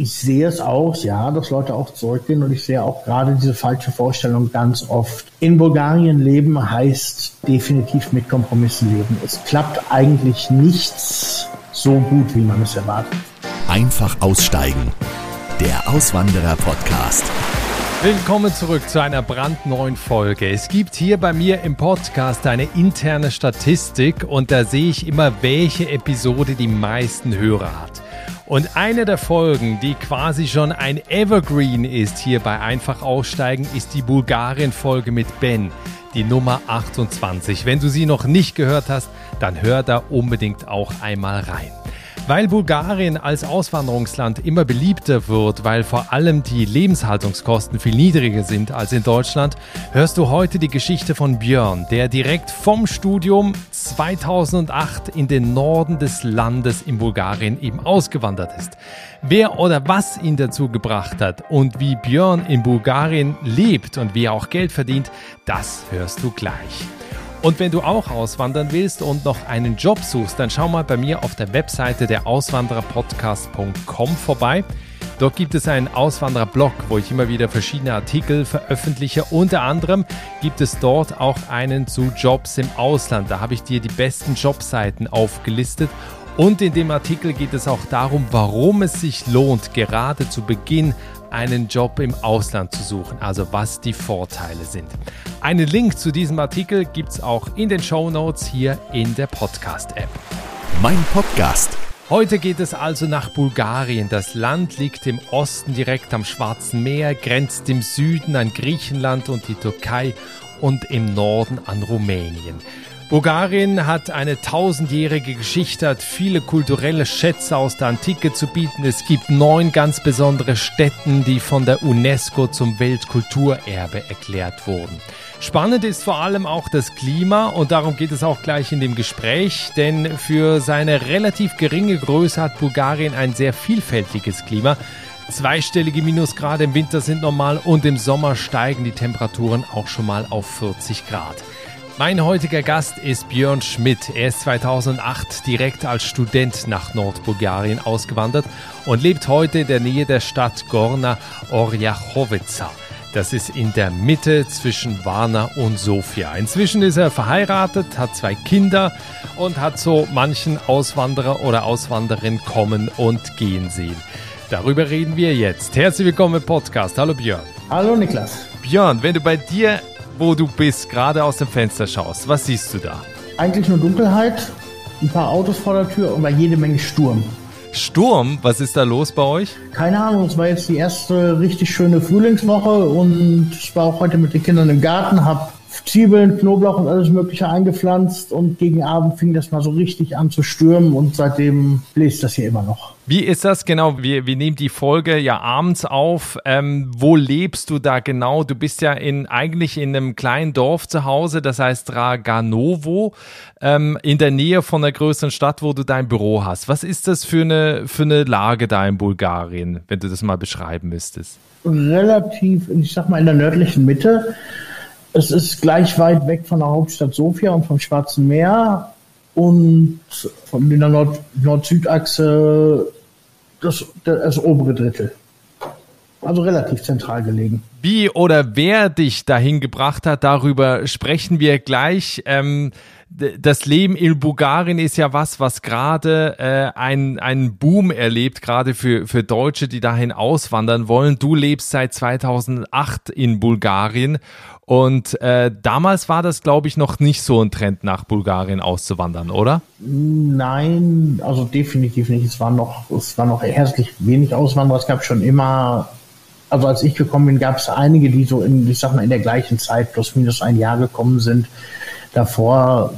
Ich sehe es auch, ja, dass Leute auch zurückgehen und ich sehe auch gerade diese falsche Vorstellung ganz oft. In Bulgarien leben heißt definitiv mit Kompromissen leben. Es klappt eigentlich nichts so gut, wie man es erwartet. Einfach aussteigen. Der Auswanderer-Podcast. Willkommen zurück zu einer brandneuen Folge. Es gibt hier bei mir im Podcast eine interne Statistik und da sehe ich immer, welche Episode die meisten Hörer hat. Und eine der Folgen, die quasi schon ein Evergreen ist hier bei Einfach Aussteigen, ist die Bulgarien-Folge mit Ben, die Nummer 28. Wenn du sie noch nicht gehört hast, dann hör da unbedingt auch einmal rein. Weil Bulgarien als Auswanderungsland immer beliebter wird, weil vor allem die Lebenshaltungskosten viel niedriger sind als in Deutschland, hörst du heute die Geschichte von Björn, der direkt vom Studium 2008 in den Norden des Landes in Bulgarien eben ausgewandert ist. Wer oder was ihn dazu gebracht hat und wie Björn in Bulgarien lebt und wie er auch Geld verdient, das hörst du gleich. Und wenn du auch auswandern willst und noch einen Job suchst, dann schau mal bei mir auf der Webseite der Auswandererpodcast.com vorbei. Dort gibt es einen Auswandererblog, wo ich immer wieder verschiedene Artikel veröffentliche. Unter anderem gibt es dort auch einen zu Jobs im Ausland. Da habe ich dir die besten Jobseiten aufgelistet. Und in dem Artikel geht es auch darum, warum es sich lohnt, gerade zu Beginn einen Job im Ausland zu suchen, also was die Vorteile sind. Einen Link zu diesem Artikel gibt es auch in den Show Notes hier in der Podcast-App. Mein Podcast. Heute geht es also nach Bulgarien. Das Land liegt im Osten direkt am Schwarzen Meer, grenzt im Süden an Griechenland und die Türkei und im Norden an Rumänien. Bulgarien hat eine tausendjährige Geschichte, hat viele kulturelle Schätze aus der Antike zu bieten. Es gibt neun ganz besondere Städten, die von der UNESCO zum Weltkulturerbe erklärt wurden. Spannend ist vor allem auch das Klima und darum geht es auch gleich in dem Gespräch, denn für seine relativ geringe Größe hat Bulgarien ein sehr vielfältiges Klima. Zweistellige Minusgrade im Winter sind normal und im Sommer steigen die Temperaturen auch schon mal auf 40 Grad. Mein heutiger Gast ist Björn Schmidt. Er ist 2008 direkt als Student nach Nordbulgarien ausgewandert und lebt heute in der Nähe der Stadt Gorna Orjachowica. Das ist in der Mitte zwischen Varna und Sofia. Inzwischen ist er verheiratet, hat zwei Kinder und hat so manchen Auswanderer oder Auswanderin kommen und gehen sehen. Darüber reden wir jetzt. Herzlich willkommen im Podcast. Hallo Björn. Hallo Niklas. Björn, wenn du bei dir wo du bist, gerade aus dem Fenster schaust, was siehst du da? Eigentlich nur Dunkelheit, ein paar Autos vor der Tür und bei jede Menge Sturm. Sturm? Was ist da los bei euch? Keine Ahnung, es war jetzt die erste richtig schöne Frühlingswoche und ich war auch heute mit den Kindern im Garten, hab Zwiebeln, Knoblauch und alles Mögliche eingepflanzt und gegen Abend fing das mal so richtig an zu stürmen und seitdem bläst das hier immer noch. Wie ist das genau? Wir, wir nehmen die Folge ja abends auf. Ähm, wo lebst du da genau? Du bist ja in, eigentlich in einem kleinen Dorf zu Hause, das heißt Draganovo, ähm, in der Nähe von einer größeren Stadt, wo du dein Büro hast. Was ist das für eine, für eine Lage da in Bulgarien, wenn du das mal beschreiben müsstest? Relativ, ich sag mal, in der nördlichen Mitte. Es ist gleich weit weg von der Hauptstadt Sofia und vom Schwarzen Meer und von der Nord-Süd-Achse das, das obere Drittel. Also relativ zentral gelegen. Wie oder wer dich dahin gebracht hat, darüber sprechen wir gleich. Ähm, das Leben in Bulgarien ist ja was, was gerade äh, einen, einen Boom erlebt, gerade für, für Deutsche, die dahin auswandern wollen. Du lebst seit 2008 in Bulgarien und äh, damals war das, glaube ich, noch nicht so ein Trend, nach Bulgarien auszuwandern, oder? Nein, also definitiv nicht. Es war noch, es war noch herzlich wenig Auswanderer. Es gab schon immer, also als ich gekommen bin, gab es einige, die so in, ich sag mal, in der gleichen Zeit plus minus ein Jahr gekommen sind. Davor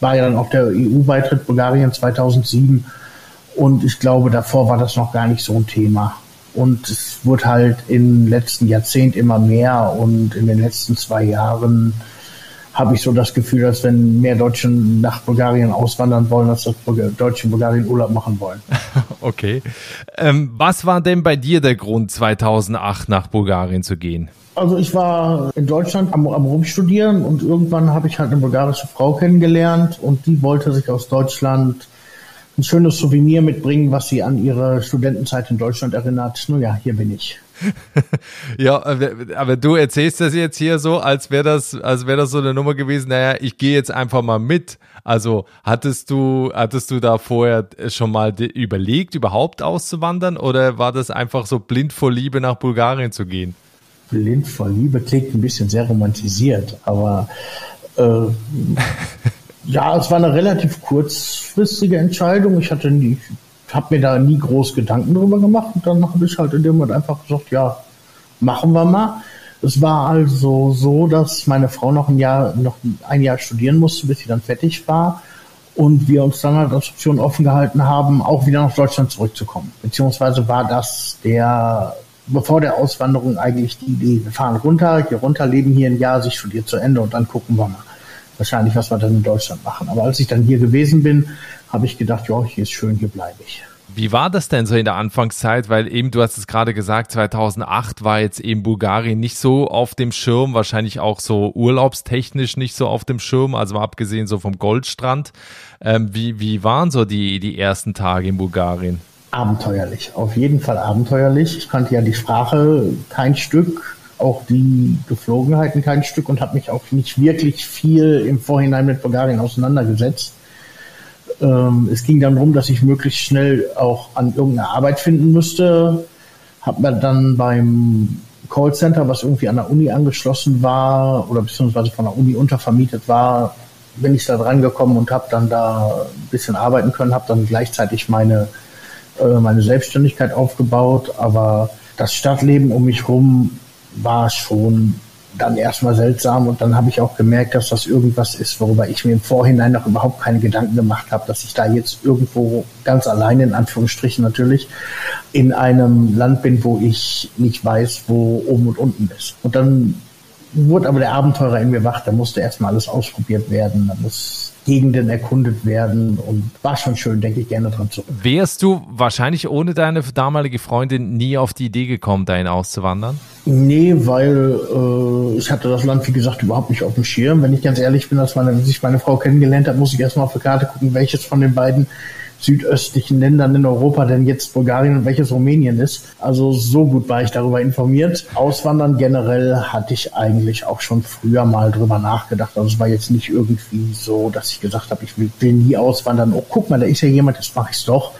war ja dann auch der EU-Beitritt Bulgarien 2007 und ich glaube, davor war das noch gar nicht so ein Thema. Und es wurde halt im letzten Jahrzehnt immer mehr und in den letzten zwei Jahren habe ich so das Gefühl, dass wenn mehr Deutsche nach Bulgarien auswandern wollen, als das Deutsche in Bulgarien Urlaub machen wollen. Okay. Ähm, was war denn bei dir der Grund, 2008 nach Bulgarien zu gehen? Also ich war in Deutschland am, am Rumstudieren und irgendwann habe ich halt eine bulgarische Frau kennengelernt und die wollte sich aus Deutschland ein schönes Souvenir mitbringen, was sie an ihre Studentenzeit in Deutschland erinnert. Nun ja, hier bin ich. ja, aber du erzählst das jetzt hier so, als wäre das, als wäre das so eine Nummer gewesen. Naja, ich gehe jetzt einfach mal mit. Also hattest du, hattest du da vorher schon mal überlegt, überhaupt auszuwandern, oder war das einfach so blind vor Liebe nach Bulgarien zu gehen? Blind vor Liebe klingt ein bisschen sehr romantisiert, aber äh, ja, es war eine relativ kurzfristige Entscheidung. Ich hatte nie, habe mir da nie groß Gedanken drüber gemacht und dann habe ich halt in dem Moment einfach gesagt, ja, machen wir mal. Es war also so, dass meine Frau noch ein Jahr, noch ein Jahr studieren musste, bis sie dann fertig war. Und wir uns dann halt als Option offen gehalten haben, auch wieder nach Deutschland zurückzukommen. Beziehungsweise war das der, bevor der Auswanderung eigentlich die Idee, wir fahren runter, hier runter, leben hier ein Jahr, sich studiert zu Ende und dann gucken wir mal wahrscheinlich, was wir dann in Deutschland machen. Aber als ich dann hier gewesen bin, habe ich gedacht, ja, hier ist schön, hier bleibe ich. Wie war das denn so in der Anfangszeit? Weil eben, du hast es gerade gesagt, 2008 war jetzt eben Bulgarien nicht so auf dem Schirm, wahrscheinlich auch so urlaubstechnisch nicht so auf dem Schirm, also mal abgesehen so vom Goldstrand. Ähm, wie, wie waren so die, die ersten Tage in Bulgarien? Abenteuerlich, auf jeden Fall abenteuerlich. Ich kannte ja die Sprache kein Stück, auch die Geflogenheiten kein Stück und habe mich auch nicht wirklich viel im Vorhinein mit Bulgarien auseinandergesetzt. Ähm, es ging dann darum, dass ich möglichst schnell auch an irgendeine Arbeit finden müsste. Habe mir dann beim Callcenter, was irgendwie an der Uni angeschlossen war oder beziehungsweise von der Uni untervermietet war, bin ich da dran gekommen und habe dann da ein bisschen arbeiten können, habe dann gleichzeitig meine, äh, meine Selbstständigkeit aufgebaut. Aber das Stadtleben um mich herum war schon dann erstmal seltsam und dann habe ich auch gemerkt, dass das irgendwas ist, worüber ich mir im Vorhinein noch überhaupt keine Gedanken gemacht habe, dass ich da jetzt irgendwo ganz alleine, in Anführungsstrichen natürlich, in einem Land bin, wo ich nicht weiß, wo oben und unten ist. Und dann wurde aber der Abenteurer in mir wach, da musste erstmal alles ausprobiert werden, da muss Gegenden erkundet werden und war schon schön, denke ich gerne dran zurück. Wärst du wahrscheinlich ohne deine damalige Freundin nie auf die Idee gekommen, dahin auszuwandern? Nee, weil äh, ich hatte das Land, wie gesagt, überhaupt nicht auf dem Schirm. Wenn ich ganz ehrlich bin, als, meine, als ich meine Frau kennengelernt habe, muss ich erstmal auf die Karte gucken, welches von den beiden südöstlichen Ländern in Europa denn jetzt Bulgarien und welches Rumänien ist. Also so gut war ich darüber informiert. Auswandern generell hatte ich eigentlich auch schon früher mal drüber nachgedacht. Also es war jetzt nicht irgendwie so, dass ich gesagt habe, ich will, will nie auswandern. Oh, guck mal, da ist ja jemand, das mache ich doch.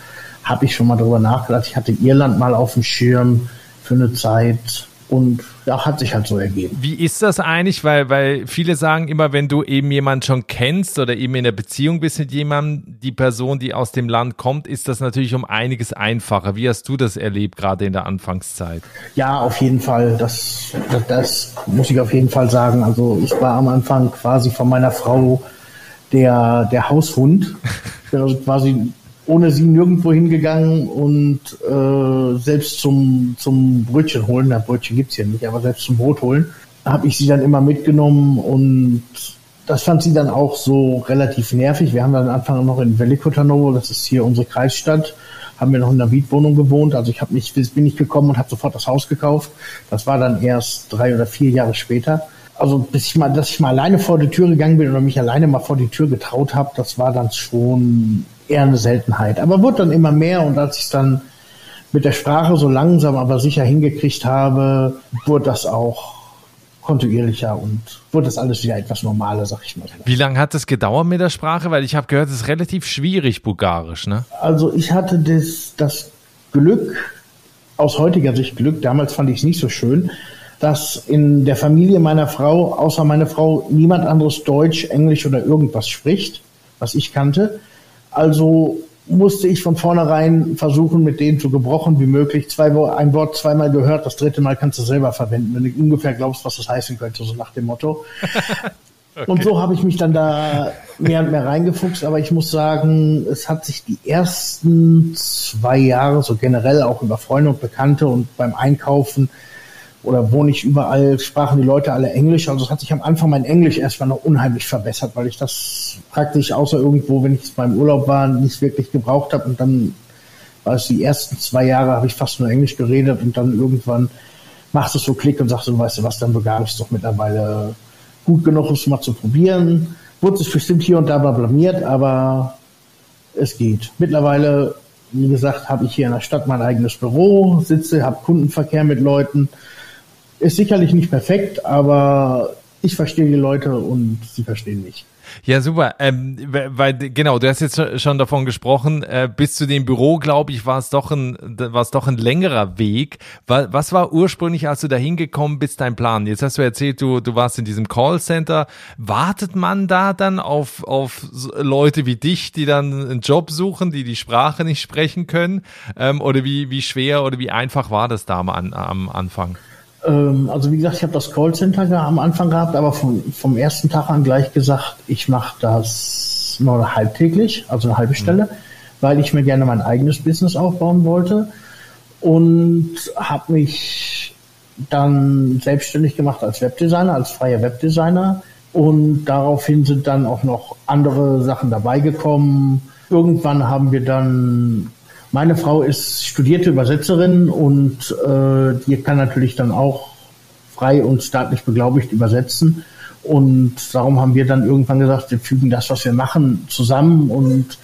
Habe ich schon mal drüber nachgedacht. Ich hatte Irland mal auf dem Schirm für eine Zeit und ja, hat sich halt so ergeben. Wie ist das eigentlich? Weil, weil viele sagen immer, wenn du eben jemanden schon kennst oder eben in der Beziehung bist mit jemandem, die Person, die aus dem Land kommt, ist das natürlich um einiges einfacher. Wie hast du das erlebt, gerade in der Anfangszeit? Ja, auf jeden Fall. Das, das, das muss ich auf jeden Fall sagen. Also ich war am Anfang quasi von meiner Frau der, der Haushund. Also quasi ohne sie nirgendwo hingegangen und äh, selbst zum, zum Brötchen holen, na Brötchen gibt's hier nicht, aber selbst zum Brot holen, habe ich sie dann immer mitgenommen und das fand sie dann auch so relativ nervig. Wir haben dann am Anfang noch in Velikotanovo, das ist hier unsere Kreisstadt, haben wir noch in einer Mietwohnung gewohnt. Also ich habe nicht, bin nicht gekommen und habe sofort das Haus gekauft. Das war dann erst drei oder vier Jahre später. Also bis ich mal, dass ich mal alleine vor die Tür gegangen bin oder mich alleine mal vor die Tür getraut habe, das war dann schon eher eine Seltenheit. Aber wurde dann immer mehr und als ich es dann mit der Sprache so langsam aber sicher hingekriegt habe, wurde das auch kontinuierlicher und wurde das alles wieder etwas normaler, sag ich mal. Wie lange hat es gedauert mit der Sprache? Weil ich habe gehört, es ist relativ schwierig, Bulgarisch, ne? Also ich hatte das, das Glück, aus heutiger Sicht Glück, damals fand ich es nicht so schön, dass in der Familie meiner Frau, außer meine Frau, niemand anderes Deutsch, Englisch oder irgendwas spricht, was ich kannte. Also musste ich von vornherein versuchen, mit denen so gebrochen wie möglich, zwei, ein Wort zweimal gehört, das dritte Mal kannst du selber verwenden, wenn du ungefähr glaubst, was das heißen könnte, so nach dem Motto. Okay. Und so habe ich mich dann da mehr und mehr reingefuchst, aber ich muss sagen, es hat sich die ersten zwei Jahre so generell auch über Freunde und Bekannte und beim Einkaufen oder wo nicht überall sprachen die Leute alle Englisch. Also es hat sich am Anfang mein Englisch erstmal noch unheimlich verbessert, weil ich das praktisch außer irgendwo, wenn ich es beim Urlaub war, nicht wirklich gebraucht habe. Und dann war es die ersten zwei Jahre, habe ich fast nur Englisch geredet und dann irgendwann machst du so Klick und sagst du, weißt du was, dann Bulgarisch ist doch mittlerweile gut genug, um es mal zu probieren. Wurde sich bestimmt hier und da mal blamiert, aber es geht. Mittlerweile, wie gesagt, habe ich hier in der Stadt mein eigenes Büro, sitze, habe Kundenverkehr mit Leuten. Ist sicherlich nicht perfekt, aber ich verstehe die Leute und sie verstehen mich. Ja, super. Ähm, weil genau, du hast jetzt schon davon gesprochen. Äh, bis zu dem Büro, glaube ich, war es doch ein, war es doch ein längerer Weg. Was war ursprünglich, als du da hingekommen bist, dein Plan? Jetzt hast du erzählt, du, du warst in diesem Callcenter. Wartet man da dann auf, auf Leute wie dich, die dann einen Job suchen, die die Sprache nicht sprechen können? Ähm, oder wie, wie schwer oder wie einfach war das da am, am Anfang? Ähm, also wie gesagt, ich habe das Callcenter am Anfang gehabt, aber vom, vom ersten Tag an gleich gesagt, ich mache das nur halbtäglich, also eine halbe Stelle, mhm. weil ich mir gerne mein eigenes Business aufbauen wollte und habe mich dann selbstständig gemacht als Webdesigner, als freier Webdesigner und daraufhin sind dann auch noch andere Sachen dabei gekommen. Irgendwann haben wir dann meine Frau ist studierte Übersetzerin und äh, die kann natürlich dann auch frei und staatlich beglaubigt übersetzen. Und darum haben wir dann irgendwann gesagt, wir fügen das, was wir machen, zusammen und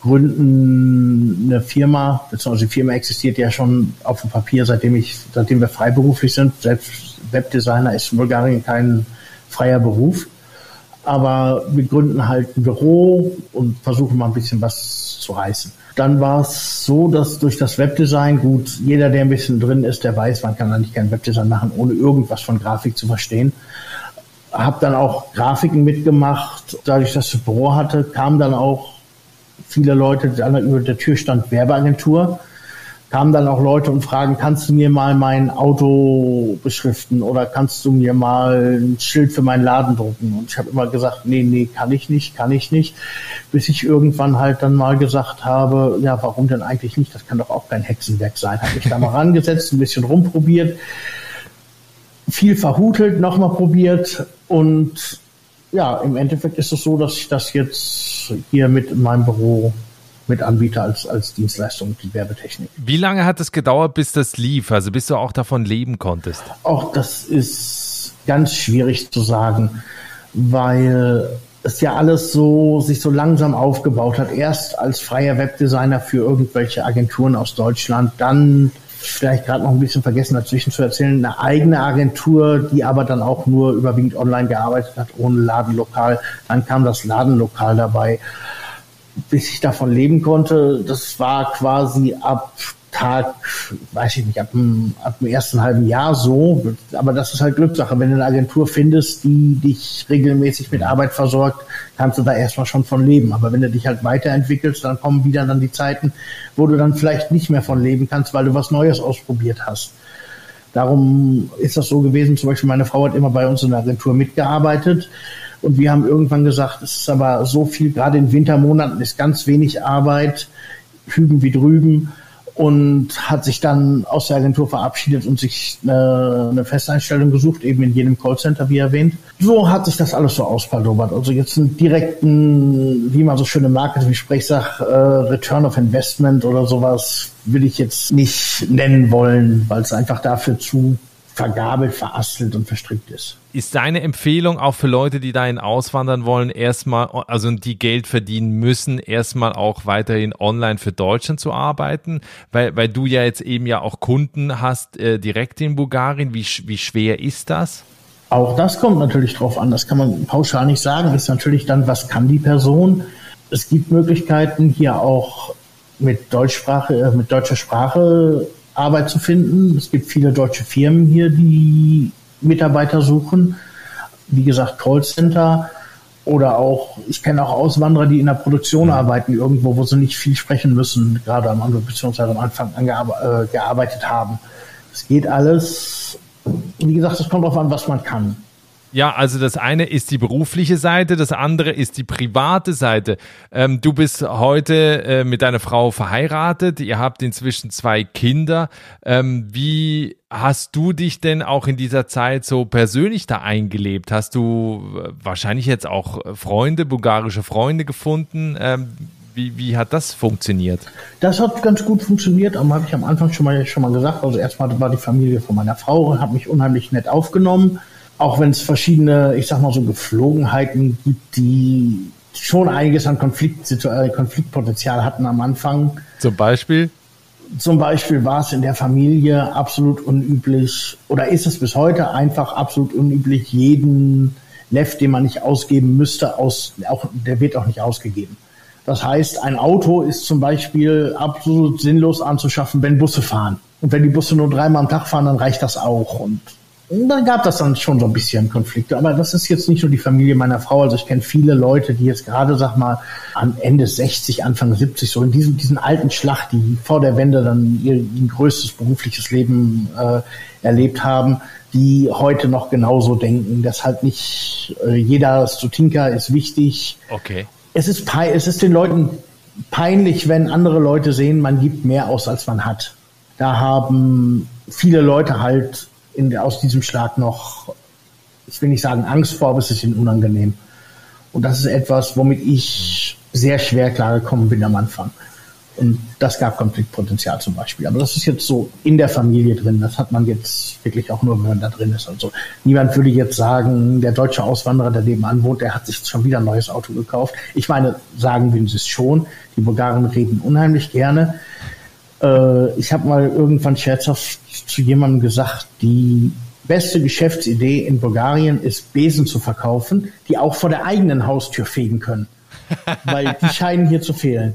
gründen eine Firma, beziehungsweise die Firma existiert ja schon auf dem Papier, seitdem ich, seitdem wir freiberuflich sind. Selbst Webdesigner ist in Bulgarien kein freier Beruf. Aber wir gründen halt ein Büro und versuchen mal ein bisschen was zu reißen. Dann war es so, dass durch das Webdesign, gut, jeder, der ein bisschen drin ist, der weiß, man kann eigentlich kein Webdesign machen, ohne irgendwas von Grafik zu verstehen. Hab dann auch Grafiken mitgemacht. Dadurch, dass ich das Büro hatte, kamen dann auch viele Leute, die über der Tür stand Werbeagentur kamen dann auch Leute und fragen, kannst du mir mal mein Auto beschriften oder kannst du mir mal ein Schild für meinen Laden drucken? Und ich habe immer gesagt, nee, nee, kann ich nicht, kann ich nicht. Bis ich irgendwann halt dann mal gesagt habe, ja, warum denn eigentlich nicht? Das kann doch auch kein Hexenwerk sein. Habe mich da mal rangesetzt, ein bisschen rumprobiert, viel verhutelt, nochmal probiert und ja, im Endeffekt ist es so, dass ich das jetzt hier mit in meinem Büro mit anbiete als, als Dienstleistung, die Werbetechnik. Wie lange hat es gedauert, bis das lief? Also bis du auch davon leben konntest? Auch das ist ganz schwierig zu sagen, weil es ja alles so sich so langsam aufgebaut hat. Erst als freier Webdesigner für irgendwelche Agenturen aus Deutschland, dann vielleicht gerade noch ein bisschen vergessen dazwischen zu erzählen, eine eigene Agentur, die aber dann auch nur überwiegend online gearbeitet hat, ohne Ladenlokal. Dann kam das Ladenlokal dabei bis ich davon leben konnte, das war quasi ab Tag, weiß ich nicht, ab dem, ab dem ersten halben Jahr so. Aber das ist halt Glückssache. Wenn du eine Agentur findest, die dich regelmäßig mit Arbeit versorgt, kannst du da erstmal schon von leben. Aber wenn du dich halt weiterentwickelst, dann kommen wieder dann die Zeiten, wo du dann vielleicht nicht mehr von leben kannst, weil du was Neues ausprobiert hast. Darum ist das so gewesen. Zum Beispiel meine Frau hat immer bei uns in der Agentur mitgearbeitet. Und wir haben irgendwann gesagt, es ist aber so viel, gerade in Wintermonaten ist ganz wenig Arbeit, hüben wie drüben und hat sich dann aus der Agentur verabschiedet und sich eine, eine Festeinstellung gesucht, eben in jedem Callcenter, wie erwähnt. So hat sich das alles so auspaldobert. Also jetzt einen direkten, wie man so schön im Marketing-Gespräch sagt, äh, Return of Investment oder sowas will ich jetzt nicht nennen wollen, weil es einfach dafür zu vergabelt, verastelt und verstrickt ist. Ist deine Empfehlung auch für Leute, die dahin auswandern wollen, erstmal, also die Geld verdienen müssen, erstmal auch weiterhin online für Deutschland zu arbeiten? Weil, weil du ja jetzt eben ja auch Kunden hast äh, direkt in Bulgarien. Wie, wie schwer ist das? Auch das kommt natürlich drauf an. Das kann man pauschal nicht sagen. Ist natürlich dann, was kann die Person? Es gibt Möglichkeiten, hier auch mit Deutschsprache, äh, mit deutscher Sprache Arbeit zu finden. Es gibt viele deutsche Firmen hier, die Mitarbeiter suchen. Wie gesagt, Callcenter oder auch, ich kenne auch Auswanderer, die in der Produktion mhm. arbeiten, irgendwo, wo sie nicht viel sprechen müssen, gerade am Anfang, beziehungsweise am Anfang äh, gearbeitet haben. Es geht alles. Wie gesagt, es kommt darauf an, was man kann. Ja, also das eine ist die berufliche Seite, das andere ist die private Seite. Ähm, du bist heute äh, mit deiner Frau verheiratet, ihr habt inzwischen zwei Kinder. Ähm, wie hast du dich denn auch in dieser Zeit so persönlich da eingelebt? Hast du äh, wahrscheinlich jetzt auch Freunde, bulgarische Freunde gefunden? Ähm, wie, wie hat das funktioniert? Das hat ganz gut funktioniert, aber habe ich am Anfang schon mal, schon mal gesagt. Also erstmal war die Familie von meiner Frau hat mich unheimlich nett aufgenommen auch wenn es verschiedene, ich sag mal so Geflogenheiten gibt, die schon einiges an Konflikt, äh, Konfliktpotenzial hatten am Anfang. Zum Beispiel? Zum Beispiel war es in der Familie absolut unüblich oder ist es bis heute einfach absolut unüblich, jeden Leff, den man nicht ausgeben müsste, aus, auch, der wird auch nicht ausgegeben. Das heißt, ein Auto ist zum Beispiel absolut sinnlos anzuschaffen, wenn Busse fahren. Und wenn die Busse nur dreimal am Tag fahren, dann reicht das auch. Und dann gab das dann schon so ein bisschen Konflikte. Aber das ist jetzt nicht nur die Familie meiner Frau. Also ich kenne viele Leute, die jetzt gerade, sag mal, am Ende 60, Anfang 70, so in diesem, diesen alten Schlag, die vor der Wende dann ihr, ihr größtes berufliches Leben äh, erlebt haben, die heute noch genauso denken, dass halt nicht äh, jeder Stutinka ist wichtig. Okay. Es ist, es ist den Leuten peinlich, wenn andere Leute sehen, man gibt mehr aus, als man hat. Da haben viele Leute halt in, aus diesem Schlag noch, ich will nicht sagen Angst vor, aber es ist ihnen unangenehm. Und das ist etwas, womit ich sehr schwer klargekommen bin am Anfang. Und das gab Konfliktpotenzial zum Beispiel. Aber das ist jetzt so in der Familie drin. Das hat man jetzt wirklich auch nur, wenn man da drin ist. Also niemand würde jetzt sagen, der deutsche Auswanderer, der nebenan wohnt, der hat sich schon wieder ein neues Auto gekauft. Ich meine, sagen wir es schon. Die Bulgaren reden unheimlich gerne. Äh, ich habe mal irgendwann scherzhaft zu jemandem gesagt, die beste Geschäftsidee in Bulgarien ist, Besen zu verkaufen, die auch vor der eigenen Haustür fegen können. Weil die scheinen hier zu fehlen.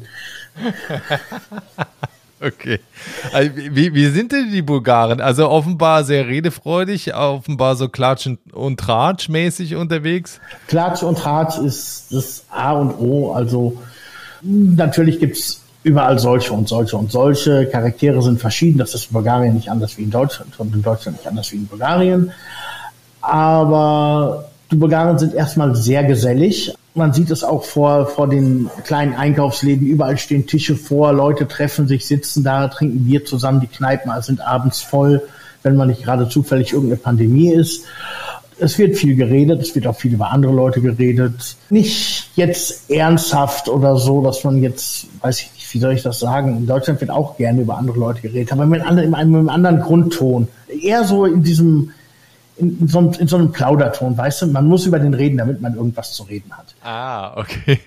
Okay. Also, wie, wie sind denn die Bulgaren? Also offenbar sehr redefreudig, offenbar so Klatsch und Tratsch mäßig unterwegs? Klatsch und Tratsch ist das A und O. Also natürlich gibt's überall solche und solche und solche. Charaktere sind verschieden. Das ist in Bulgarien nicht anders wie in Deutschland und in Deutschland nicht anders wie in Bulgarien. Aber die Bulgaren sind erstmal sehr gesellig. Man sieht es auch vor, vor den kleinen Einkaufsläden. Überall stehen Tische vor, Leute treffen sich, sitzen da, trinken Bier zusammen. Die Kneipen sind abends voll, wenn man nicht gerade zufällig irgendeine Pandemie ist. Es wird viel geredet, es wird auch viel über andere Leute geredet. Nicht jetzt ernsthaft oder so, dass man jetzt, weiß ich nicht, wie soll ich das sagen? In Deutschland wird auch gerne über andere Leute geredet, aber mit einem, mit einem anderen Grundton. Eher so in diesem, in, in, so, in so einem Plauderton, weißt du? Man muss über den reden, damit man irgendwas zu reden hat. Ah, okay.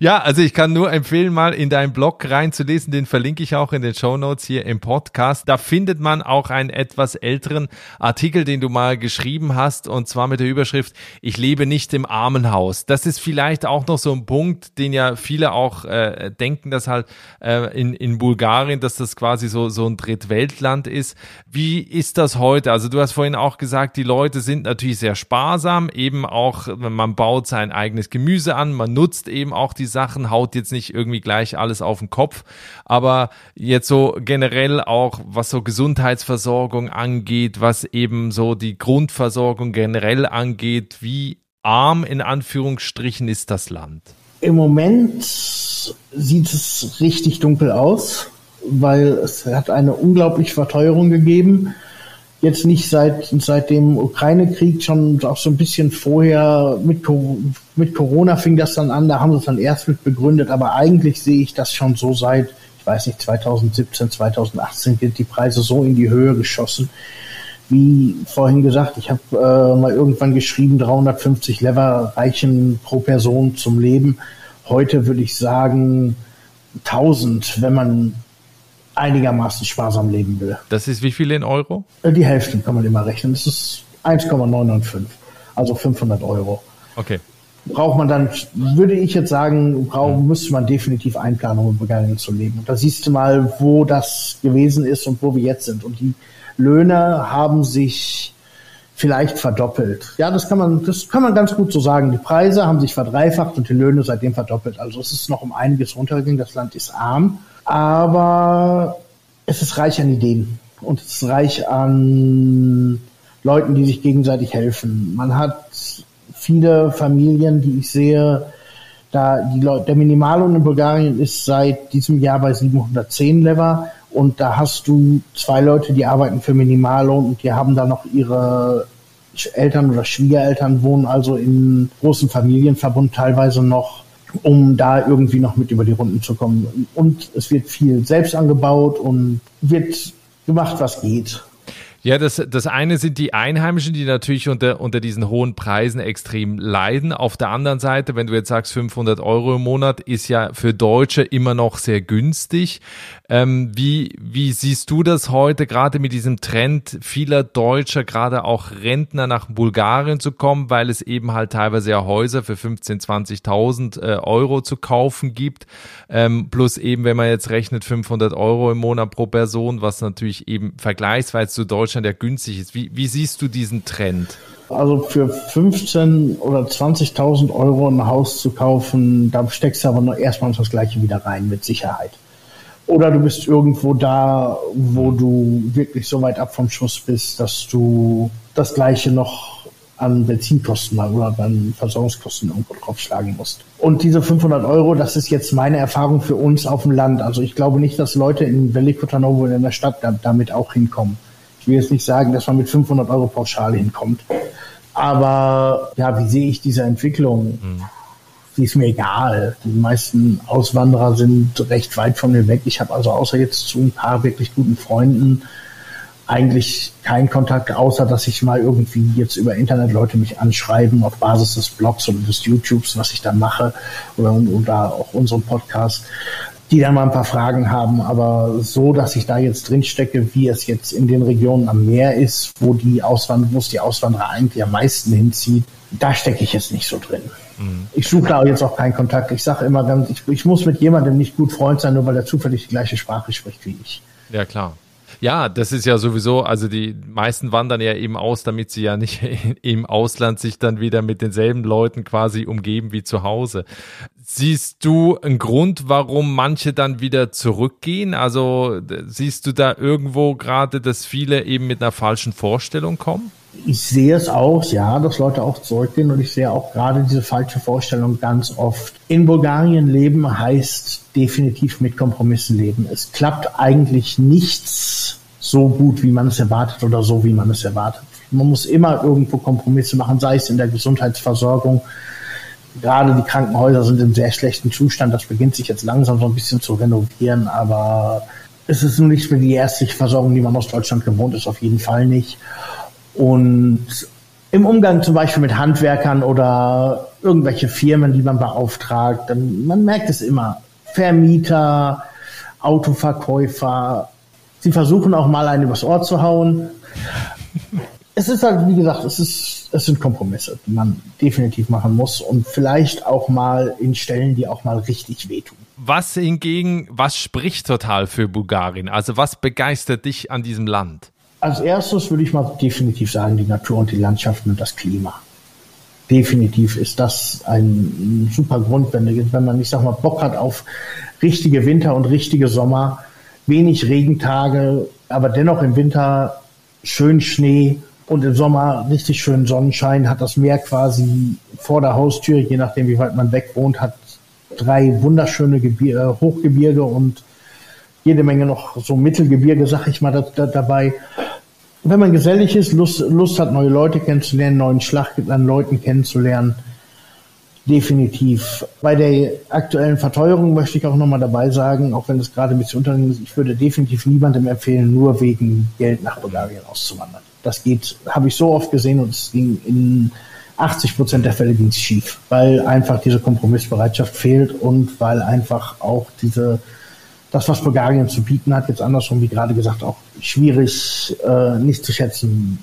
Ja, also ich kann nur empfehlen, mal in deinen Blog reinzulesen. Den verlinke ich auch in den Show Notes hier im Podcast. Da findet man auch einen etwas älteren Artikel, den du mal geschrieben hast, und zwar mit der Überschrift Ich lebe nicht im Armenhaus. Das ist vielleicht auch noch so ein Punkt, den ja viele auch äh, denken, dass halt äh, in, in Bulgarien, dass das quasi so, so ein Drittweltland ist. Wie ist das heute? Also du hast vorhin auch gesagt, die Leute sind natürlich sehr sparsam, eben auch, man baut sein eigenes Gemüse an, man nutzt eben auch die Sachen, haut jetzt nicht irgendwie gleich alles auf den Kopf, aber jetzt so generell auch, was so Gesundheitsversorgung angeht, was eben so die Grundversorgung generell angeht, wie arm in Anführungsstrichen ist das Land? Im Moment sieht es richtig dunkel aus, weil es hat eine unglaubliche Verteuerung gegeben jetzt nicht seit, seit dem Ukraine-Krieg, schon auch so ein bisschen vorher mit, mit Corona fing das dann an, da haben sie es dann erst mit begründet, aber eigentlich sehe ich das schon so seit, ich weiß nicht, 2017, 2018 sind die Preise so in die Höhe geschossen. Wie vorhin gesagt, ich habe äh, mal irgendwann geschrieben, 350 Lever reichen pro Person zum Leben. Heute würde ich sagen 1000, wenn man einigermaßen sparsam leben will. Das ist wie viel in Euro? Äh, die Hälfte kann man immer rechnen. Das ist 1,995, also 500 Euro. Okay. Braucht man dann, würde ich jetzt sagen, brauch, müsste man definitiv Einplanung, um Bulgarien zu leben. Und da siehst du mal, wo das gewesen ist und wo wir jetzt sind. Und die Löhne haben sich vielleicht verdoppelt. Ja, das kann man, das kann man ganz gut so sagen. Die Preise haben sich verdreifacht und die Löhne seitdem verdoppelt. Also es ist noch um einiges runtergegangen. Das Land ist arm aber es ist reich an Ideen und es ist reich an Leuten, die sich gegenseitig helfen. Man hat viele Familien, die ich sehe, da die Leute, der Minimallohn in Bulgarien ist seit diesem Jahr bei 710 Lever und da hast du zwei Leute, die arbeiten für Minimallohn und die haben da noch ihre Eltern oder Schwiegereltern wohnen also in großen Familienverbund teilweise noch um da irgendwie noch mit über die Runden zu kommen. Und es wird viel selbst angebaut und wird gemacht, was geht. Ja, das, das eine sind die Einheimischen, die natürlich unter, unter diesen hohen Preisen extrem leiden. Auf der anderen Seite, wenn du jetzt sagst 500 Euro im Monat, ist ja für Deutsche immer noch sehr günstig. Ähm, wie, wie siehst du das heute gerade mit diesem Trend vieler Deutscher, gerade auch Rentner nach Bulgarien zu kommen, weil es eben halt teilweise ja Häuser für 15.000, 20.000 äh, Euro zu kaufen gibt. Ähm, plus eben, wenn man jetzt rechnet, 500 Euro im Monat pro Person, was natürlich eben vergleichsweise zu Deutschland ja günstig ist. Wie, wie siehst du diesen Trend? Also für 15 oder 20.000 Euro ein Haus zu kaufen, da steckst du aber nur erstmal das Gleiche wieder rein, mit Sicherheit. Oder du bist irgendwo da, wo du wirklich so weit ab vom Schuss bist, dass du das Gleiche noch an Benzinkosten oder an Versorgungskosten irgendwo draufschlagen musst. Und diese 500 Euro, das ist jetzt meine Erfahrung für uns auf dem Land. Also ich glaube nicht, dass Leute in Velikotanovo in der Stadt damit auch hinkommen. Ich will jetzt nicht sagen, dass man mit 500 Euro pauschal hinkommt. Aber ja, wie sehe ich diese Entwicklung? Mhm die ist mir egal. Die meisten Auswanderer sind recht weit von mir weg. Ich habe also außer jetzt zu ein paar wirklich guten Freunden eigentlich keinen Kontakt, außer dass ich mal irgendwie jetzt über Internet Leute mich anschreiben auf Basis des Blogs oder des YouTubes, was ich dann mache oder, oder auch unserem Podcast, die dann mal ein paar Fragen haben. Aber so, dass ich da jetzt drin stecke, wie es jetzt in den Regionen am Meer ist, wo die Auswanderer, wo es die Auswanderer eigentlich am meisten hinzieht, da stecke ich jetzt nicht so drin. Mhm. Ich suche da jetzt auch keinen Kontakt. Ich sage immer ganz, ich, ich muss mit jemandem nicht gut Freund sein, nur weil er zufällig die gleiche Sprache spricht wie ich. Ja, klar. Ja, das ist ja sowieso, also die meisten wandern ja eben aus, damit sie ja nicht im Ausland sich dann wieder mit denselben Leuten quasi umgeben wie zu Hause. Siehst du einen Grund, warum manche dann wieder zurückgehen? Also siehst du da irgendwo gerade, dass viele eben mit einer falschen Vorstellung kommen? Ich sehe es auch, ja, dass Leute auch zurückgehen und ich sehe auch gerade diese falsche Vorstellung ganz oft. In Bulgarien leben heißt definitiv mit Kompromissen leben. Es klappt eigentlich nichts so gut, wie man es erwartet oder so, wie man es erwartet. Man muss immer irgendwo Kompromisse machen, sei es in der Gesundheitsversorgung. Gerade die Krankenhäuser sind in sehr schlechten Zustand. Das beginnt sich jetzt langsam so ein bisschen zu renovieren, aber es ist nun nicht mehr die ärztliche Versorgung, die man aus Deutschland gewohnt ist, auf jeden Fall nicht. Und im Umgang zum Beispiel mit Handwerkern oder irgendwelche Firmen, die man beauftragt, dann, man merkt es immer. Vermieter, Autoverkäufer, sie versuchen auch mal einen übers Ohr zu hauen. Es ist halt, wie gesagt, es ist, es sind Kompromisse, die man definitiv machen muss und vielleicht auch mal in Stellen, die auch mal richtig wehtun. Was hingegen, was spricht total für Bulgarien? Also was begeistert dich an diesem Land? Als erstes würde ich mal definitiv sagen, die Natur und die Landschaften und das Klima. Definitiv ist das ein super Grund, wenn, wenn man, ich sag mal, Bock hat auf richtige Winter und richtige Sommer, wenig Regentage, aber dennoch im Winter schön Schnee und im Sommer richtig schön Sonnenschein, hat das Meer quasi vor der Haustür, je nachdem wie weit man weg wohnt, hat drei wunderschöne Gebir äh, Hochgebirge und jede Menge noch so Mittelgebirge, sag ich mal, da, da, dabei wenn man gesellig ist, Lust, Lust hat, neue Leute kennenzulernen, neuen Schlag an Leuten kennenzulernen, definitiv. Bei der aktuellen Verteuerung möchte ich auch nochmal dabei sagen, auch wenn es gerade ein bisschen Unternehmen ist, ich würde definitiv niemandem empfehlen, nur wegen Geld nach Bulgarien auszuwandern. Das geht, habe ich so oft gesehen und es ging in 80 Prozent der Fälle ging es schief, weil einfach diese Kompromissbereitschaft fehlt und weil einfach auch diese das, was Bulgarien zu bieten hat, jetzt andersrum, wie gerade gesagt, auch schwierig äh, nicht zu schätzen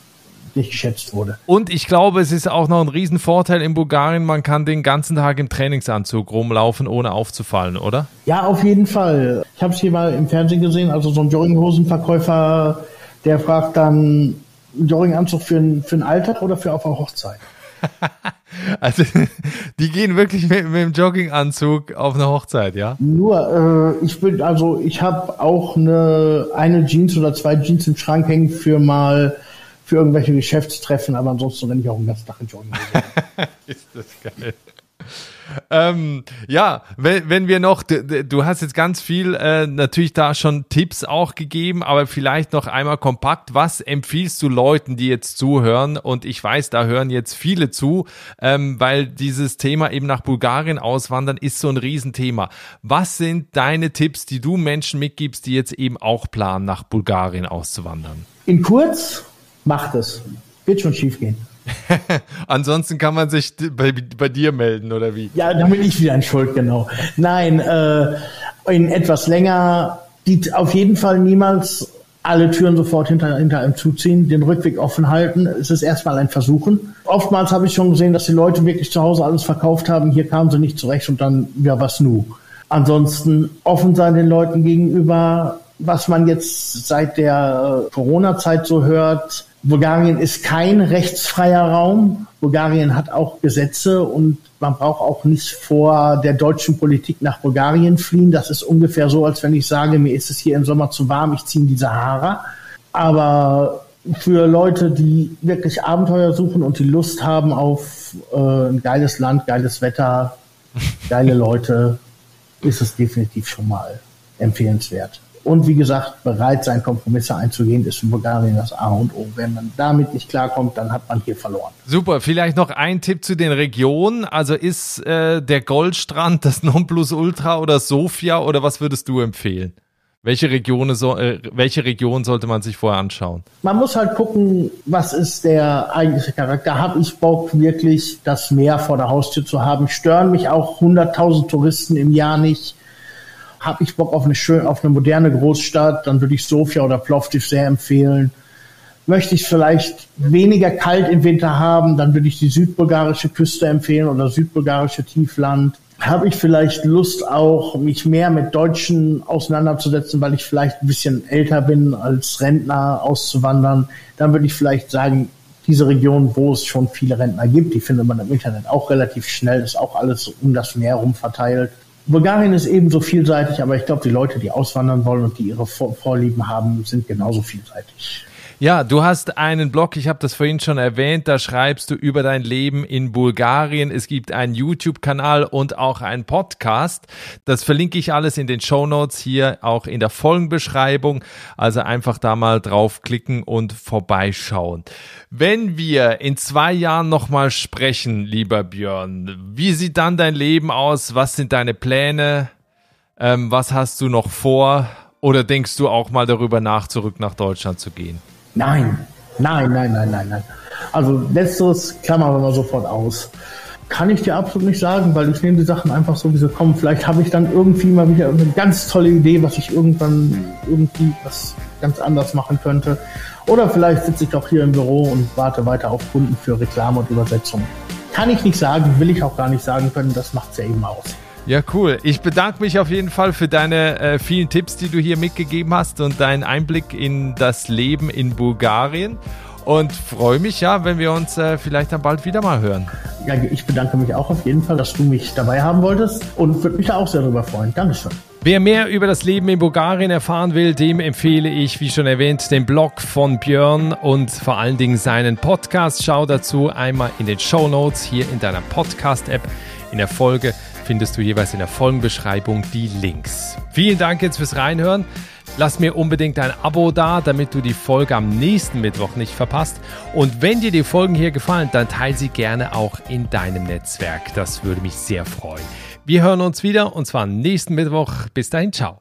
nicht geschätzt wurde. Und ich glaube, es ist auch noch ein Riesenvorteil in Bulgarien, man kann den ganzen Tag im Trainingsanzug rumlaufen, ohne aufzufallen, oder? Ja, auf jeden Fall. Ich habe es hier mal im Fernsehen gesehen, also so ein Jogginghosenverkäufer, der fragt dann, Jogginganzug für, für einen Alltag oder für auf eine Hochzeit? Also, die gehen wirklich mit, mit dem Jogginganzug auf eine Hochzeit, ja? Nur, äh, ich bin, also, ich habe auch eine, eine Jeans oder zwei Jeans im Schrank hängen für mal, für irgendwelche Geschäftstreffen, aber ansonsten renne ich auch den ganzen Tag in Jogging. Ist das geil. Ähm, ja, wenn, wenn wir noch, du, du hast jetzt ganz viel äh, natürlich da schon Tipps auch gegeben, aber vielleicht noch einmal kompakt, was empfiehlst du Leuten, die jetzt zuhören? Und ich weiß, da hören jetzt viele zu, ähm, weil dieses Thema eben nach Bulgarien auswandern ist so ein Riesenthema. Was sind deine Tipps, die du Menschen mitgibst, die jetzt eben auch planen, nach Bulgarien auszuwandern? In kurz, Macht es. Wird schon schief gehen. Ansonsten kann man sich bei, bei, dir melden, oder wie? Ja, dann bin ich wieder in Schuld, genau. Nein, äh, in etwas länger, die auf jeden Fall niemals alle Türen sofort hinter, hinter einem zuziehen, den Rückweg offen halten. Es ist erstmal ein Versuchen. Oftmals habe ich schon gesehen, dass die Leute wirklich zu Hause alles verkauft haben. Hier kamen sie nicht zurecht und dann, ja, was nu? Ansonsten offen sein den Leuten gegenüber. Was man jetzt seit der Corona-Zeit so hört, Bulgarien ist kein rechtsfreier Raum. Bulgarien hat auch Gesetze und man braucht auch nicht vor der deutschen Politik nach Bulgarien fliehen. Das ist ungefähr so, als wenn ich sage, mir ist es hier im Sommer zu warm, ich ziehe in die Sahara. Aber für Leute, die wirklich Abenteuer suchen und die Lust haben auf äh, ein geiles Land, geiles Wetter, geile Leute, ist es definitiv schon mal empfehlenswert. Und wie gesagt, bereit sein, Kompromisse einzugehen, ist in Bulgarien das A und O. Wenn man damit nicht klarkommt, dann hat man hier verloren. Super, vielleicht noch ein Tipp zu den Regionen. Also ist äh, der Goldstrand das Nonplusultra oder Sofia oder was würdest du empfehlen? Welche Region, so, äh, welche Region sollte man sich vorher anschauen? Man muss halt gucken, was ist der eigentliche Charakter. Habe ich Bock, wirklich das Meer vor der Haustür zu haben? Stören mich auch 100.000 Touristen im Jahr nicht? Habe ich Bock auf eine schön, auf eine moderne Großstadt, dann würde ich Sofia oder Plovdiv sehr empfehlen. Möchte ich vielleicht weniger kalt im Winter haben, dann würde ich die südbulgarische Küste empfehlen oder südbulgarische Tiefland. Habe ich vielleicht Lust auch, mich mehr mit Deutschen auseinanderzusetzen, weil ich vielleicht ein bisschen älter bin, als Rentner auszuwandern, dann würde ich vielleicht sagen, diese Region, wo es schon viele Rentner gibt, die findet man im Internet auch relativ schnell, ist auch alles um das Meer rum verteilt. Bulgarien ist ebenso vielseitig, aber ich glaube, die Leute, die auswandern wollen und die ihre Vorlieben haben, sind genauso vielseitig. Ja, du hast einen Blog, ich habe das vorhin schon erwähnt, da schreibst du über dein Leben in Bulgarien. Es gibt einen YouTube-Kanal und auch einen Podcast. Das verlinke ich alles in den Show Notes hier, auch in der Folgenbeschreibung. Also einfach da mal draufklicken und vorbeischauen. Wenn wir in zwei Jahren nochmal sprechen, lieber Björn, wie sieht dann dein Leben aus? Was sind deine Pläne? Ähm, was hast du noch vor? Oder denkst du auch mal darüber nach, zurück nach Deutschland zu gehen? Nein, nein, nein, nein, nein, nein. Also letzteres klammern wir mal sofort aus. Kann ich dir absolut nicht sagen, weil ich nehme die Sachen einfach so, wie sie kommen. Vielleicht habe ich dann irgendwie mal wieder eine ganz tolle Idee, was ich irgendwann irgendwie was ganz anders machen könnte. Oder vielleicht sitze ich auch hier im Büro und warte weiter auf Kunden für Reklame und Übersetzung. Kann ich nicht sagen, will ich auch gar nicht sagen können, das macht es ja eben aus. Ja, cool. Ich bedanke mich auf jeden Fall für deine äh, vielen Tipps, die du hier mitgegeben hast und deinen Einblick in das Leben in Bulgarien. Und freue mich ja, wenn wir uns äh, vielleicht dann bald wieder mal hören. Ja, ich bedanke mich auch auf jeden Fall, dass du mich dabei haben wolltest und würde mich da auch sehr darüber freuen. Dankeschön. Wer mehr über das Leben in Bulgarien erfahren will, dem empfehle ich, wie schon erwähnt, den Blog von Björn und vor allen Dingen seinen Podcast. Schau dazu einmal in den Show Notes hier in deiner Podcast-App in der Folge findest du jeweils in der Folgenbeschreibung die Links. Vielen Dank jetzt fürs Reinhören. Lass mir unbedingt ein Abo da, damit du die Folge am nächsten Mittwoch nicht verpasst. Und wenn dir die Folgen hier gefallen, dann teile sie gerne auch in deinem Netzwerk. Das würde mich sehr freuen. Wir hören uns wieder und zwar nächsten Mittwoch. Bis dahin, ciao.